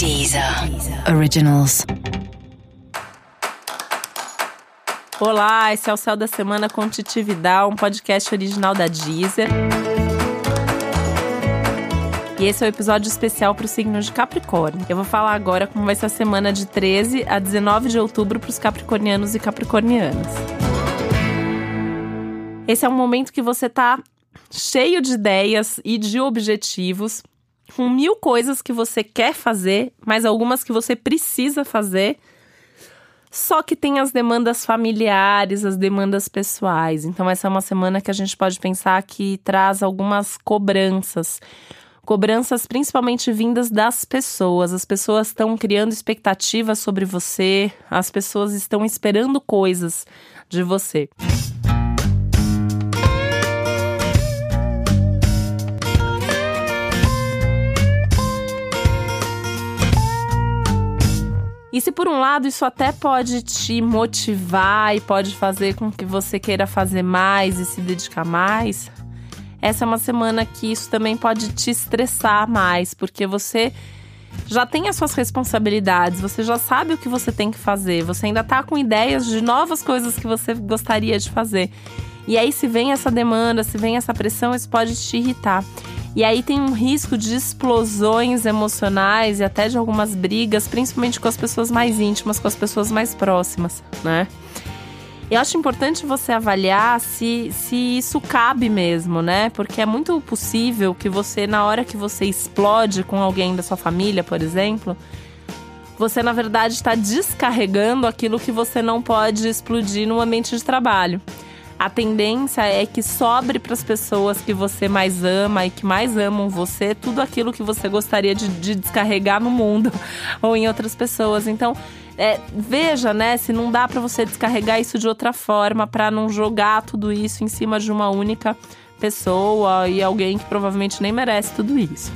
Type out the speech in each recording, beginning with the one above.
Deezer Originals. Olá, esse é o Céu da Semana com Titi um podcast original da Deezer. E esse é o um episódio especial para o signo de Capricórnio. Eu vou falar agora como vai ser a semana de 13 a 19 de outubro para os capricornianos e capricornianas. Esse é um momento que você tá cheio de ideias e de objetivos com mil coisas que você quer fazer, mas algumas que você precisa fazer. Só que tem as demandas familiares, as demandas pessoais. Então, essa é uma semana que a gente pode pensar que traz algumas cobranças. Cobranças principalmente vindas das pessoas. As pessoas estão criando expectativas sobre você, as pessoas estão esperando coisas de você. E se por um lado isso até pode te motivar e pode fazer com que você queira fazer mais e se dedicar mais, essa é uma semana que isso também pode te estressar mais, porque você já tem as suas responsabilidades, você já sabe o que você tem que fazer, você ainda tá com ideias de novas coisas que você gostaria de fazer. E aí, se vem essa demanda, se vem essa pressão, isso pode te irritar. E aí tem um risco de explosões emocionais e até de algumas brigas, principalmente com as pessoas mais íntimas, com as pessoas mais próximas, né? Eu acho importante você avaliar se, se isso cabe mesmo, né? Porque é muito possível que você, na hora que você explode com alguém da sua família, por exemplo, você na verdade está descarregando aquilo que você não pode explodir no ambiente de trabalho a tendência é que sobre para as pessoas que você mais ama e que mais amam você tudo aquilo que você gostaria de, de descarregar no mundo ou em outras pessoas. Então, é, veja, né, se não dá para você descarregar isso de outra forma, para não jogar tudo isso em cima de uma única pessoa e alguém que provavelmente nem merece tudo isso.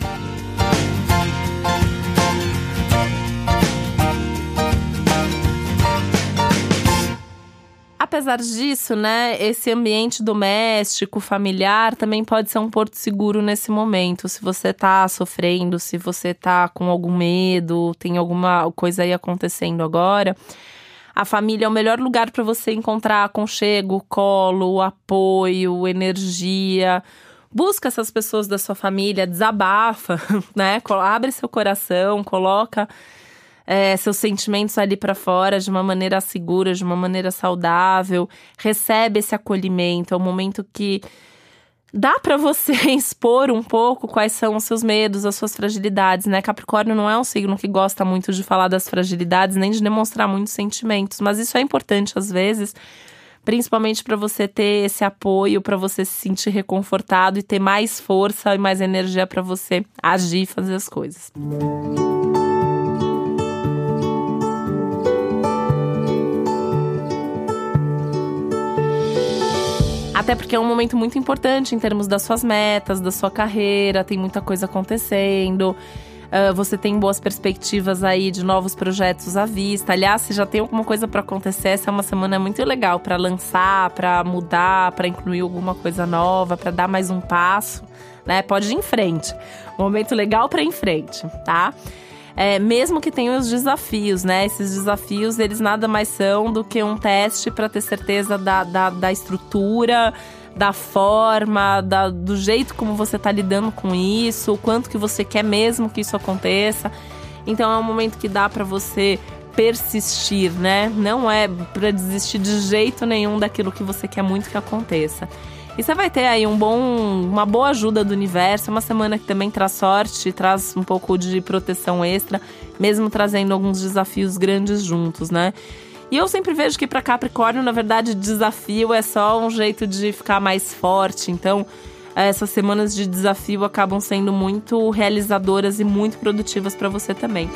Apesar disso, né, esse ambiente doméstico, familiar, também pode ser um porto seguro nesse momento. Se você tá sofrendo, se você tá com algum medo, tem alguma coisa aí acontecendo agora, a família é o melhor lugar para você encontrar aconchego, colo, apoio, energia. Busca essas pessoas da sua família, desabafa, né? Abre seu coração, coloca é, seus sentimentos ali para fora de uma maneira segura, de uma maneira saudável, recebe esse acolhimento. É um momento que dá para você expor um pouco quais são os seus medos, as suas fragilidades, né? Capricórnio não é um signo que gosta muito de falar das fragilidades, nem de demonstrar muitos sentimentos, mas isso é importante às vezes, principalmente para você ter esse apoio, para você se sentir reconfortado e ter mais força e mais energia para você agir e fazer as coisas. Até porque é um momento muito importante em termos das suas metas, da sua carreira, tem muita coisa acontecendo. Uh, você tem boas perspectivas aí de novos projetos à vista. Aliás, se já tem alguma coisa para acontecer, essa é uma semana muito legal para lançar, para mudar, para incluir alguma coisa nova, para dar mais um passo, né? Pode ir em frente. Momento legal para ir em frente, tá? É, mesmo que tenha os desafios, né? Esses desafios, eles nada mais são do que um teste para ter certeza da, da, da estrutura, da forma, da, do jeito como você está lidando com isso, o quanto que você quer mesmo que isso aconteça. Então é um momento que dá para você persistir, né? Não é para desistir de jeito nenhum daquilo que você quer muito que aconteça. E você vai ter aí um bom, uma boa ajuda do universo, uma semana que também traz sorte, traz um pouco de proteção extra, mesmo trazendo alguns desafios grandes juntos, né? E eu sempre vejo que para Capricórnio, na verdade, desafio é só um jeito de ficar mais forte. Então, essas semanas de desafio acabam sendo muito realizadoras e muito produtivas para você também.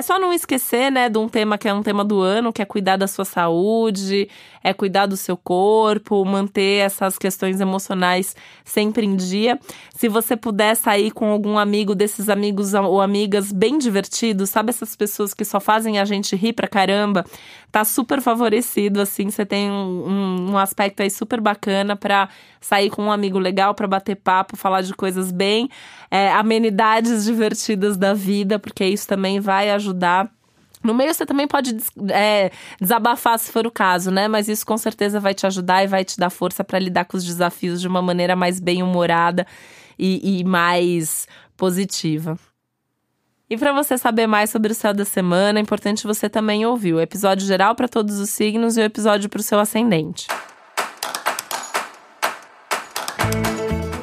É só não esquecer, né, de um tema que é um tema do ano, que é cuidar da sua saúde, é cuidar do seu corpo, manter essas questões emocionais sempre em dia. Se você puder sair com algum amigo desses amigos ou amigas bem divertidos, sabe essas pessoas que só fazem a gente rir pra caramba, tá super favorecido, assim, você tem um, um aspecto aí super bacana para sair com um amigo legal, para bater papo, falar de coisas bem, é, amenidades divertidas da vida, porque isso também vai ajudar no meio você também pode é, desabafar se for o caso, né? Mas isso com certeza vai te ajudar e vai te dar força para lidar com os desafios de uma maneira mais bem-humorada e, e mais positiva. E para você saber mais sobre o céu da semana, é importante você também ouvir o episódio geral para todos os signos e o episódio para o seu ascendente.